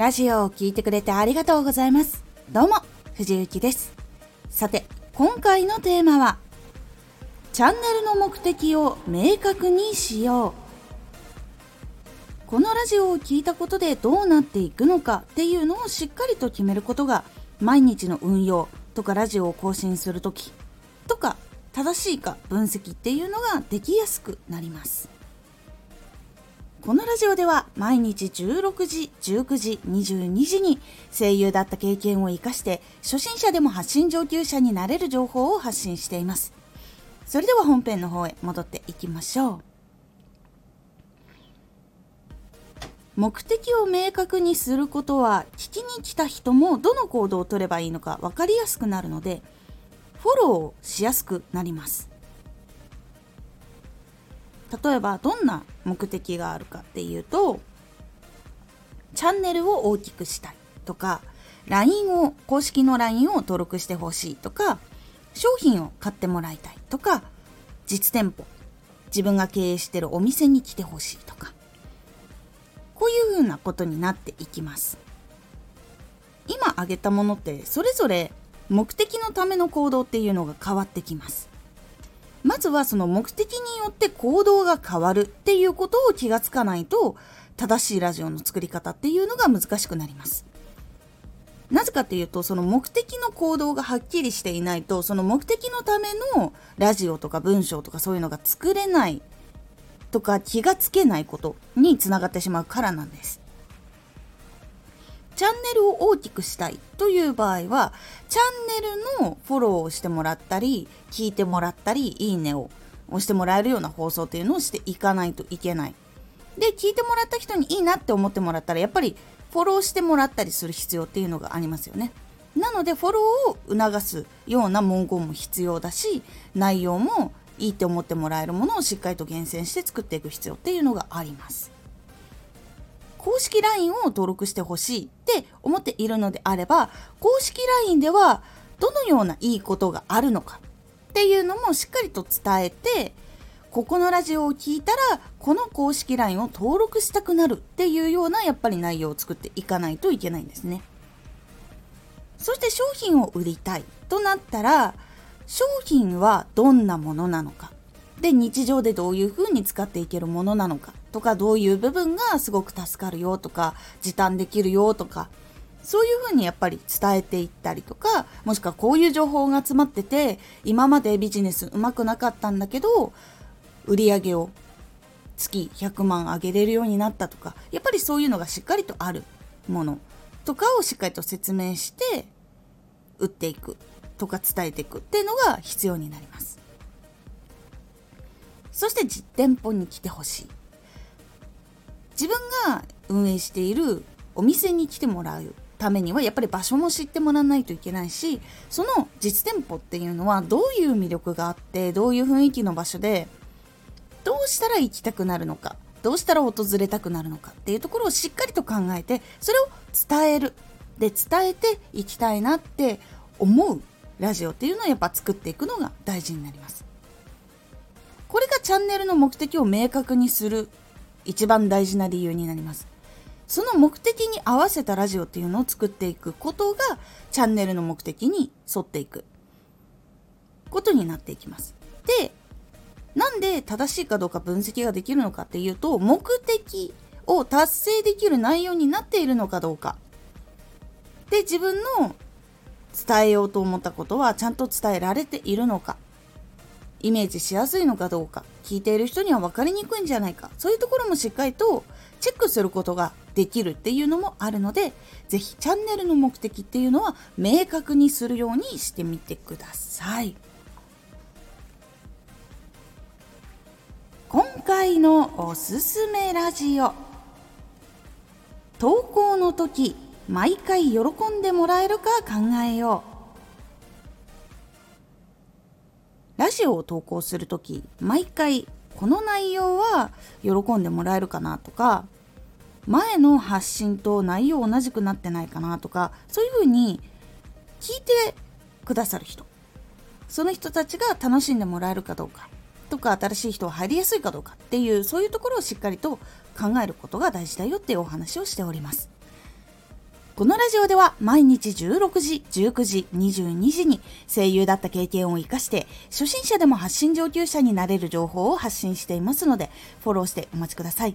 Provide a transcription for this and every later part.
ラジオを聴いてくれてありがとうございます。どうも、藤幸です。さて、今回のテーマは、チャンネルの目的を明確にしよう。このラジオを聴いたことでどうなっていくのかっていうのをしっかりと決めることが、毎日の運用とかラジオを更新するときとか、正しいか分析っていうのができやすくなります。このラジオでは毎日16時、19時、22時に声優だった経験を活かして初心者でも発信上級者になれる情報を発信しています。それでは本編の方へ戻っていきましょう。目的を明確にすることは聞きに来た人もどの行動を取ればいいのか分かりやすくなるのでフォローしやすくなります。例えばどんな目的があるかっていうとチャンネルを大きくしたいとか LINE を公式の LINE を登録してほしいとか商品を買ってもらいたいとか実店舗自分が経営してるお店に来てほしいとかこういうふうなことになっていきます。今挙げたものってそれぞれ目的のための行動っていうのが変わってきます。まずはその目的によって行動が変わるっていうことを気がつかないと正しいラジオの作り方っていうのが難しくなります。なぜかっていうとその目的の行動がはっきりしていないとその目的のためのラジオとか文章とかそういうのが作れないとか気がつけないことにつながってしまうからなんです。チャンネルを大きくしたいという場合はチャンネルのフォローをしてもらったり聞いてもらったりいいねを押してもらえるような放送っていうのをしていかないといけない。で聞いてもらった人にいいなって思ってもらったらやっぱりフォローしてもらったりする必要っていうのがありますよね。なのでフォローを促すような文言も必要だし内容もいいって思ってもらえるものをしっかりと厳選して作っていく必要っていうのがあります。公式 LINE を登録してほしいって思っているのであれば公式 LINE ではどのようないいことがあるのかっていうのもしっかりと伝えてここのラジオを聞いたらこの公式 LINE を登録したくなるっていうようなやっぱり内容を作っていかないといけないんですね。そして商品を売りたいとなったら商品はどんなものなのか。で日常でどういう風に使っていけるものなのかとかどういう部分がすごく助かるよとか時短できるよとかそういう風にやっぱり伝えていったりとかもしくはこういう情報が集まってて今までビジネスうまくなかったんだけど売り上げを月100万上げれるようになったとかやっぱりそういうのがしっかりとあるものとかをしっかりと説明して売っていくとか伝えていくっていうのが必要になります。そして実店舗に来てほしい自分が運営しているお店に来てもらうためにはやっぱり場所も知ってもらわないといけないしその実店舗っていうのはどういう魅力があってどういう雰囲気の場所でどうしたら行きたくなるのかどうしたら訪れたくなるのかっていうところをしっかりと考えてそれを伝えるで伝えていきたいなって思うラジオっていうのをやっぱ作っていくのが大事になりますこれがチャンネルの目的を明確にする一番大事な理由になります。その目的に合わせたラジオっていうのを作っていくことがチャンネルの目的に沿っていくことになっていきます。で、なんで正しいかどうか分析ができるのかっていうと、目的を達成できる内容になっているのかどうか。で、自分の伝えようと思ったことはちゃんと伝えられているのか。イメージしやすいのかどうか聞いている人には分かりにくいんじゃないかそういうところもしっかりとチェックすることができるっていうのもあるので是非チャンネルの目的っていうのは明確にするようにしてみてください。今回のおすすめラジオ。投稿の時毎回喜んでもらえるか考えよう。ラジオを投稿する時毎回この内容は喜んでもらえるかなとか前の発信と内容同じくなってないかなとかそういうふうに聞いてくださる人その人たちが楽しんでもらえるかどうかとか新しい人が入りやすいかどうかっていうそういうところをしっかりと考えることが大事だよっていうお話をしておりますこのラジオでは毎日16時、19時、22時に声優だった経験を活かして初心者でも発信上級者になれる情報を発信していますのでフォローしてお待ちください。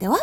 では、